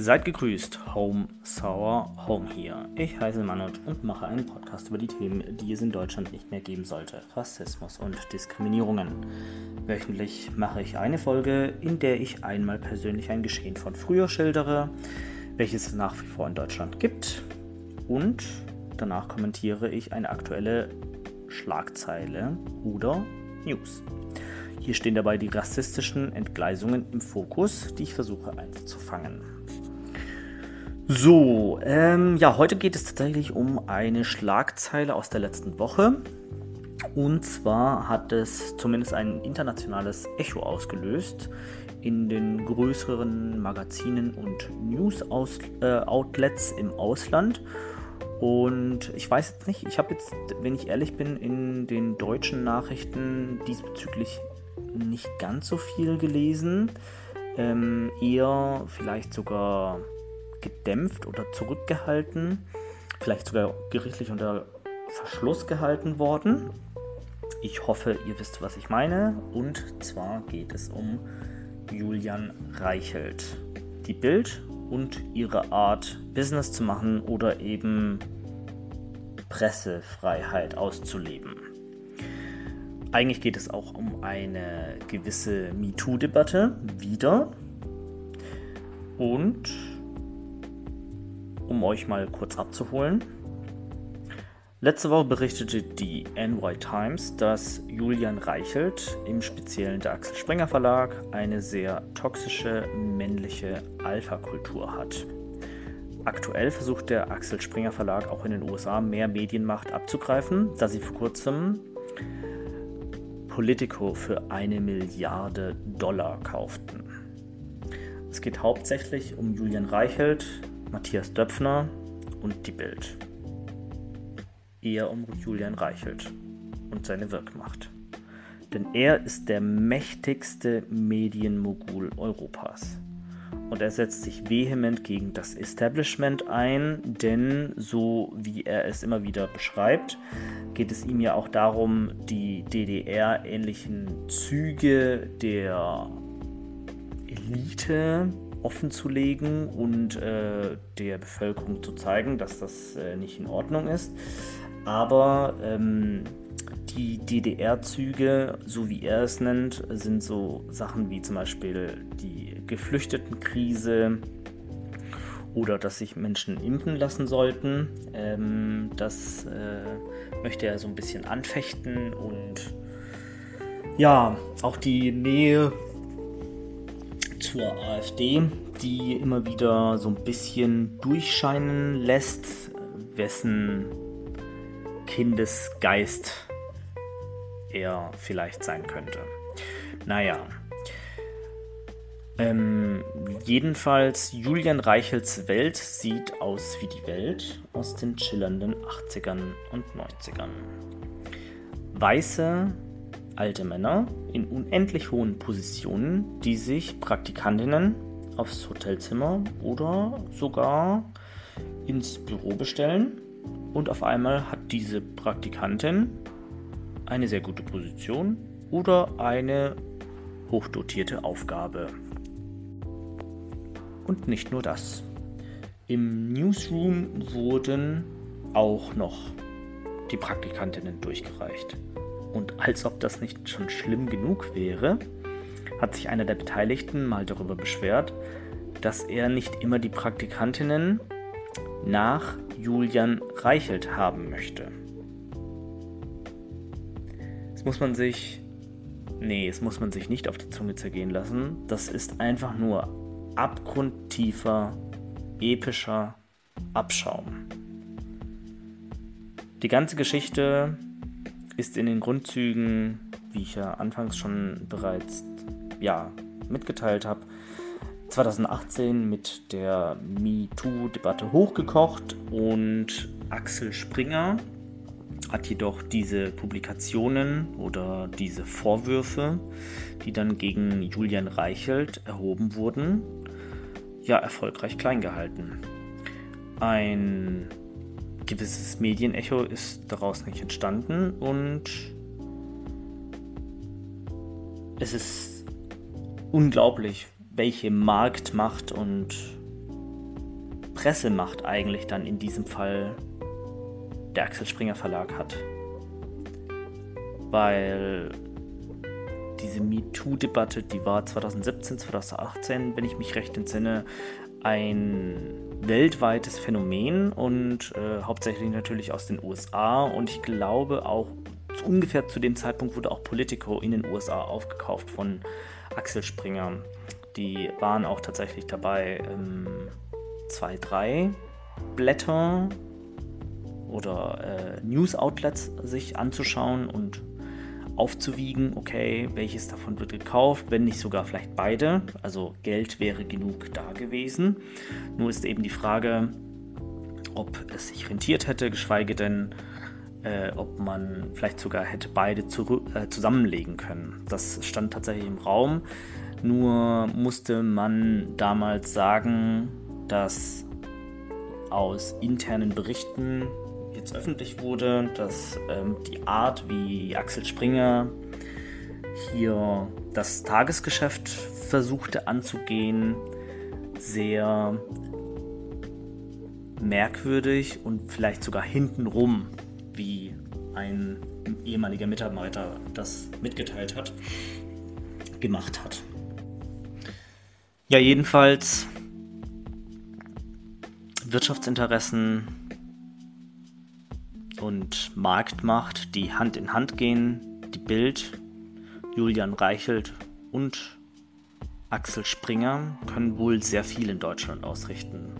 Seid gegrüßt, Home Sour Home hier. Ich heiße Manut und mache einen Podcast über die Themen, die es in Deutschland nicht mehr geben sollte: Rassismus und Diskriminierungen. Wöchentlich mache ich eine Folge, in der ich einmal persönlich ein Geschehen von früher schildere, welches es nach wie vor in Deutschland gibt, und danach kommentiere ich eine aktuelle Schlagzeile oder News. Hier stehen dabei die rassistischen Entgleisungen im Fokus, die ich versuche einzufangen. So, ähm, ja, heute geht es tatsächlich um eine Schlagzeile aus der letzten Woche. Und zwar hat es zumindest ein internationales Echo ausgelöst in den größeren Magazinen und News-Outlets äh, im Ausland. Und ich weiß jetzt nicht, ich habe jetzt, wenn ich ehrlich bin, in den deutschen Nachrichten diesbezüglich nicht ganz so viel gelesen. Ähm, eher vielleicht sogar gedämpft oder zurückgehalten, vielleicht sogar gerichtlich unter Verschluss gehalten worden. Ich hoffe, ihr wisst, was ich meine. Und zwar geht es um Julian Reichelt. Die Bild und ihre Art, Business zu machen oder eben Pressefreiheit auszuleben. Eigentlich geht es auch um eine gewisse MeToo-Debatte wieder. Und um euch mal kurz abzuholen. Letzte Woche berichtete die NY Times, dass Julian Reichelt, im speziellen der Axel Springer Verlag, eine sehr toxische männliche Alpha-Kultur hat. Aktuell versucht der Axel Springer Verlag auch in den USA mehr Medienmacht abzugreifen, da sie vor kurzem Politico für eine Milliarde Dollar kauften. Es geht hauptsächlich um Julian Reichelt, Matthias Döpfner und die Bild. Eher um Julian Reichelt und seine Wirkmacht. Denn er ist der mächtigste Medienmogul Europas. Und er setzt sich vehement gegen das Establishment ein, denn so wie er es immer wieder beschreibt, geht es ihm ja auch darum, die DDR-ähnlichen Züge der Elite offenzulegen und äh, der Bevölkerung zu zeigen, dass das äh, nicht in Ordnung ist. Aber ähm, die DDR-Züge, so wie er es nennt, sind so Sachen wie zum Beispiel die Geflüchtetenkrise oder dass sich Menschen impfen lassen sollten. Ähm, das äh, möchte er so ein bisschen anfechten und ja, auch die Nähe zur AfD, die immer wieder so ein bisschen durchscheinen lässt, wessen Kindesgeist er vielleicht sein könnte. Naja. Ähm, jedenfalls, Julian Reichels Welt sieht aus wie die Welt aus den schillernden 80ern und 90ern. Weiße, alte Männer in unendlich hohen Positionen, die sich Praktikantinnen aufs Hotelzimmer oder sogar ins Büro bestellen. Und auf einmal hat diese Praktikantin eine sehr gute Position oder eine hochdotierte Aufgabe. Und nicht nur das. Im Newsroom wurden auch noch die Praktikantinnen durchgereicht. Und als ob das nicht schon schlimm genug wäre, hat sich einer der Beteiligten mal darüber beschwert, dass er nicht immer die Praktikantinnen nach Julian Reichelt haben möchte. Das muss man sich. Nee, das muss man sich nicht auf die Zunge zergehen lassen. Das ist einfach nur abgrundtiefer, epischer Abschaum. Die ganze Geschichte ist in den Grundzügen, wie ich ja anfangs schon bereits ja, mitgeteilt habe, 2018 mit der MeToo-Debatte hochgekocht und Axel Springer hat jedoch diese Publikationen oder diese Vorwürfe, die dann gegen Julian Reichelt erhoben wurden, ja erfolgreich klein gehalten. Ein gewisses Medienecho ist daraus nicht entstanden und es ist unglaublich, welche Marktmacht und Pressemacht eigentlich dann in diesem Fall der Axel Springer Verlag hat. Weil diese MeToo-Debatte, die war 2017, 2018, wenn ich mich recht entsinne, ein weltweites Phänomen und äh, hauptsächlich natürlich aus den USA. Und ich glaube auch ungefähr zu dem Zeitpunkt wurde auch Politico in den USA aufgekauft von Axel Springer. Die waren auch tatsächlich dabei, ähm, zwei, drei Blätter oder äh, News-Outlets sich anzuschauen und aufzuwiegen, okay, welches davon wird gekauft, wenn nicht sogar vielleicht beide. Also Geld wäre genug da gewesen. Nur ist eben die Frage, ob es sich rentiert hätte, geschweige denn, äh, ob man vielleicht sogar hätte beide zu, äh, zusammenlegen können. Das stand tatsächlich im Raum. Nur musste man damals sagen, dass aus internen Berichten jetzt öffentlich wurde, dass ähm, die Art, wie Axel Springer hier das Tagesgeschäft versuchte anzugehen, sehr merkwürdig und vielleicht sogar hintenrum, wie ein ehemaliger Mitarbeiter das mitgeteilt hat, gemacht hat. Ja, jedenfalls Wirtschaftsinteressen und Marktmacht, die Hand in Hand gehen. Die Bild, Julian Reichelt und Axel Springer können wohl sehr viel in Deutschland ausrichten.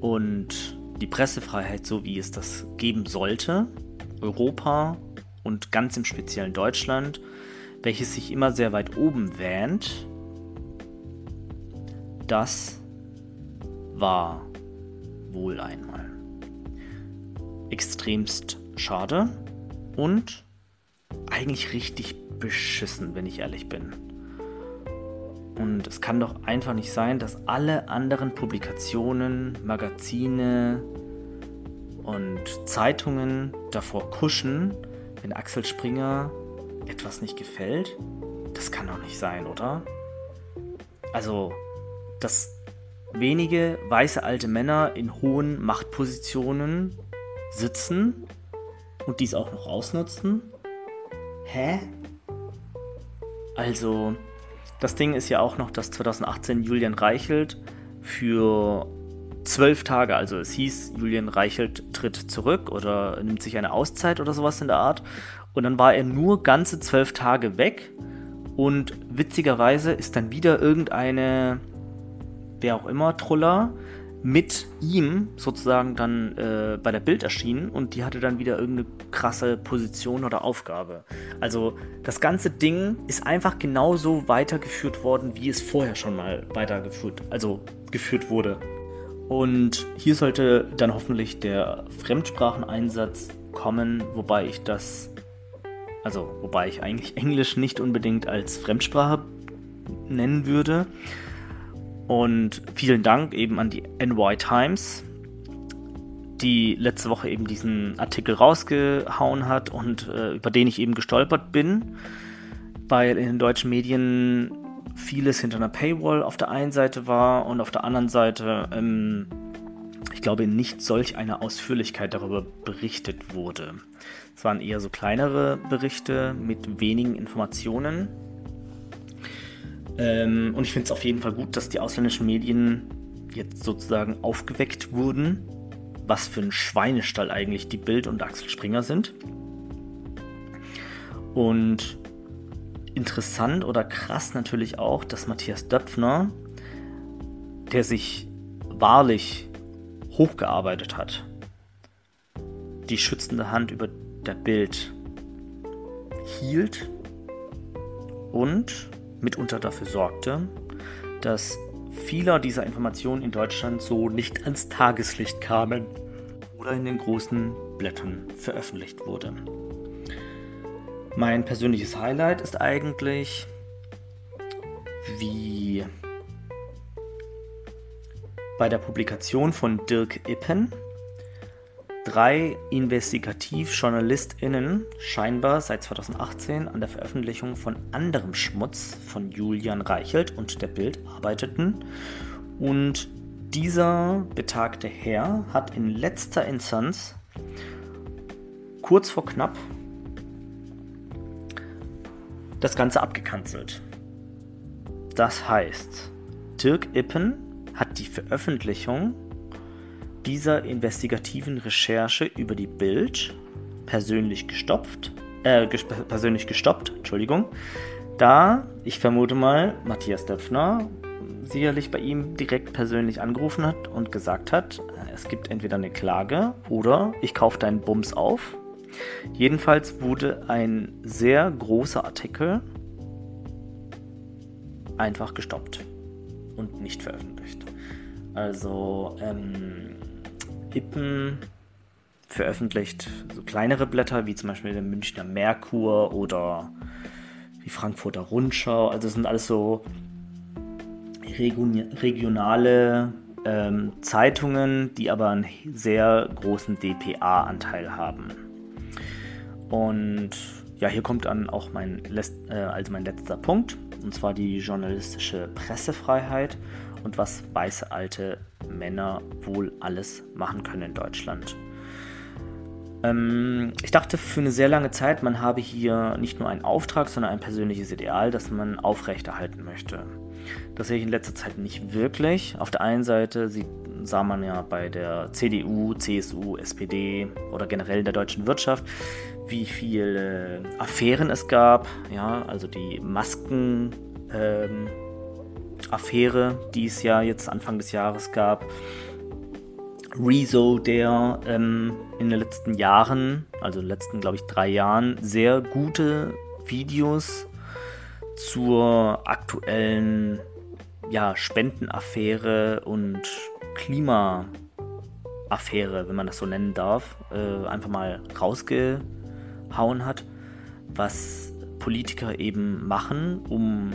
Und die Pressefreiheit, so wie es das geben sollte, Europa und ganz im speziellen Deutschland, welches sich immer sehr weit oben wähnt, das war wohl einmal extremst schade und eigentlich richtig beschissen, wenn ich ehrlich bin. Und es kann doch einfach nicht sein, dass alle anderen Publikationen, Magazine und Zeitungen davor kuschen, wenn Axel Springer etwas nicht gefällt. Das kann doch nicht sein, oder? Also, dass wenige weiße alte Männer in hohen Machtpositionen sitzen und dies auch noch ausnutzen? Hä? Also, das Ding ist ja auch noch, dass 2018 Julian Reichelt für zwölf Tage, also es hieß, Julian Reichelt tritt zurück oder nimmt sich eine Auszeit oder sowas in der Art. Und dann war er nur ganze zwölf Tage weg. Und witzigerweise ist dann wieder irgendeine, wer auch immer, Troller mit ihm sozusagen dann äh, bei der Bild erschienen und die hatte dann wieder irgendeine krasse Position oder Aufgabe. Also das ganze Ding ist einfach genauso weitergeführt worden, wie es vorher schon mal weitergeführt, also geführt wurde. Und hier sollte dann hoffentlich der Fremdspracheneinsatz kommen, wobei ich das, also wobei ich eigentlich Englisch nicht unbedingt als Fremdsprache nennen würde. Und vielen Dank eben an die NY Times, die letzte Woche eben diesen Artikel rausgehauen hat und äh, über den ich eben gestolpert bin, weil in den deutschen Medien vieles hinter einer Paywall auf der einen Seite war und auf der anderen Seite, ähm, ich glaube, nicht solch einer Ausführlichkeit darüber berichtet wurde. Es waren eher so kleinere Berichte mit wenigen Informationen ähm, und ich finde es auf jeden Fall gut, dass die ausländischen Medien jetzt sozusagen aufgeweckt wurden, was für ein Schweinestall eigentlich die Bild und Axel Springer sind. Und interessant oder krass natürlich auch, dass Matthias Döpfner, der sich wahrlich hochgearbeitet hat, die schützende Hand über der Bild hielt und mitunter dafür sorgte, dass viele dieser Informationen in Deutschland so nicht ans Tageslicht kamen oder in den großen Blättern veröffentlicht wurde. Mein persönliches Highlight ist eigentlich, wie bei der Publikation von Dirk Ippen drei InvestigativjournalistInnen scheinbar seit 2018 an der Veröffentlichung von anderem Schmutz von Julian Reichelt und der Bild arbeiteten Und dieser betagte Herr hat in letzter Instanz kurz vor knapp das Ganze abgekanzelt. Das heißt, Dirk Ippen hat die Veröffentlichung dieser investigativen Recherche über die Bild persönlich gestopft, äh, persönlich gestoppt, Entschuldigung, da ich vermute mal Matthias Döpfner sicherlich bei ihm direkt persönlich angerufen hat und gesagt hat, es gibt entweder eine Klage oder ich kaufe deinen Bums auf. Jedenfalls wurde ein sehr großer Artikel einfach gestoppt und nicht veröffentlicht. Also ähm, Ippen veröffentlicht so kleinere Blätter, wie zum Beispiel der Münchner Merkur oder die Frankfurter Rundschau. Also das sind alles so regionale ähm, Zeitungen, die aber einen sehr großen DPA-Anteil haben. Und ja, hier kommt dann auch mein, äh, also mein letzter Punkt, und zwar die journalistische Pressefreiheit und was weiße alte Männer wohl alles machen können in Deutschland. Ähm, ich dachte für eine sehr lange Zeit, man habe hier nicht nur einen Auftrag, sondern ein persönliches Ideal, das man aufrechterhalten möchte. Das sehe ich in letzter Zeit nicht wirklich. Auf der einen Seite sieht, sah man ja bei der CDU, CSU, SPD oder generell der deutschen Wirtschaft, wie viele Affären es gab. Ja, also die Masken. Ähm, Affäre, die es ja jetzt Anfang des Jahres gab. Rezo, der ähm, in den letzten Jahren, also in den letzten, glaube ich, drei Jahren, sehr gute Videos zur aktuellen ja, Spendenaffäre und Klimaaffäre, wenn man das so nennen darf, äh, einfach mal rausgehauen hat, was Politiker eben machen, um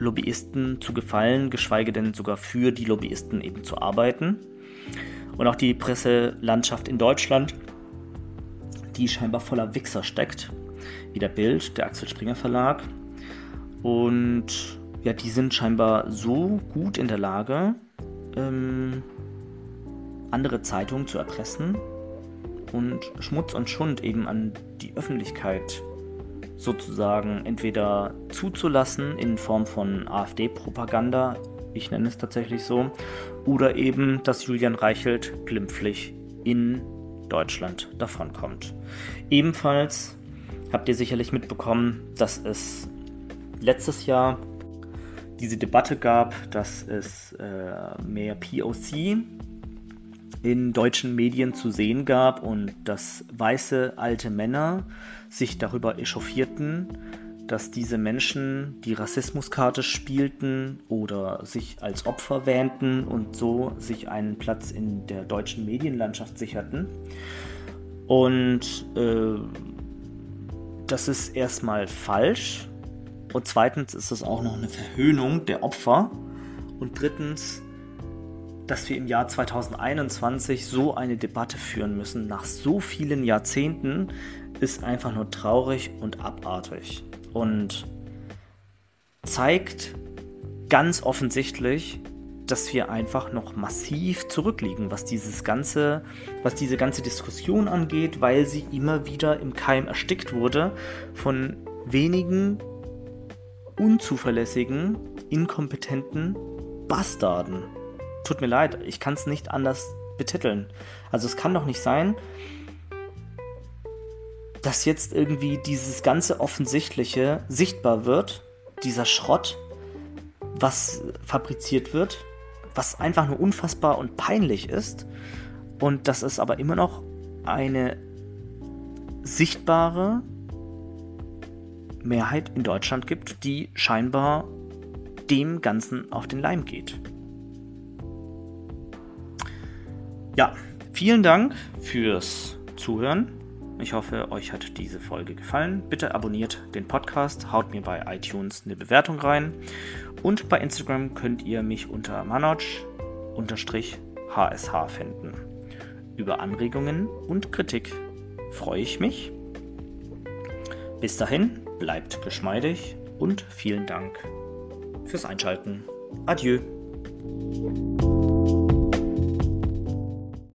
Lobbyisten zu gefallen, geschweige denn sogar für die Lobbyisten eben zu arbeiten. Und auch die Presselandschaft in Deutschland, die scheinbar voller Wichser steckt, wie der Bild, der Axel Springer Verlag. Und ja, die sind scheinbar so gut in der Lage, ähm, andere Zeitungen zu erpressen und Schmutz und Schund eben an die Öffentlichkeit sozusagen entweder zuzulassen in Form von AfD-Propaganda, ich nenne es tatsächlich so, oder eben, dass Julian Reichelt glimpflich in Deutschland davonkommt. Ebenfalls habt ihr sicherlich mitbekommen, dass es letztes Jahr diese Debatte gab, dass es äh, mehr POC in deutschen Medien zu sehen gab und dass weiße alte Männer sich darüber echauffierten, dass diese Menschen die Rassismuskarte spielten oder sich als Opfer wähnten und so sich einen Platz in der deutschen Medienlandschaft sicherten. Und äh, das ist erstmal falsch. Und zweitens ist es auch noch eine Verhöhnung der Opfer. Und drittens dass wir im Jahr 2021 so eine Debatte führen müssen, nach so vielen Jahrzehnten, ist einfach nur traurig und abartig. Und zeigt ganz offensichtlich, dass wir einfach noch massiv zurückliegen, was dieses ganze, was diese ganze Diskussion angeht, weil sie immer wieder im Keim erstickt wurde von wenigen unzuverlässigen, inkompetenten Bastarden tut mir leid, ich kann es nicht anders betiteln. Also es kann doch nicht sein, dass jetzt irgendwie dieses ganze Offensichtliche sichtbar wird, dieser Schrott, was fabriziert wird, was einfach nur unfassbar und peinlich ist, und dass es aber immer noch eine sichtbare Mehrheit in Deutschland gibt, die scheinbar dem Ganzen auf den Leim geht. Ja, vielen Dank fürs Zuhören. Ich hoffe, euch hat diese Folge gefallen. Bitte abonniert den Podcast, haut mir bei iTunes eine Bewertung rein und bei Instagram könnt ihr mich unter manoj-hsh finden. Über Anregungen und Kritik freue ich mich. Bis dahin, bleibt geschmeidig und vielen Dank fürs Einschalten. Adieu.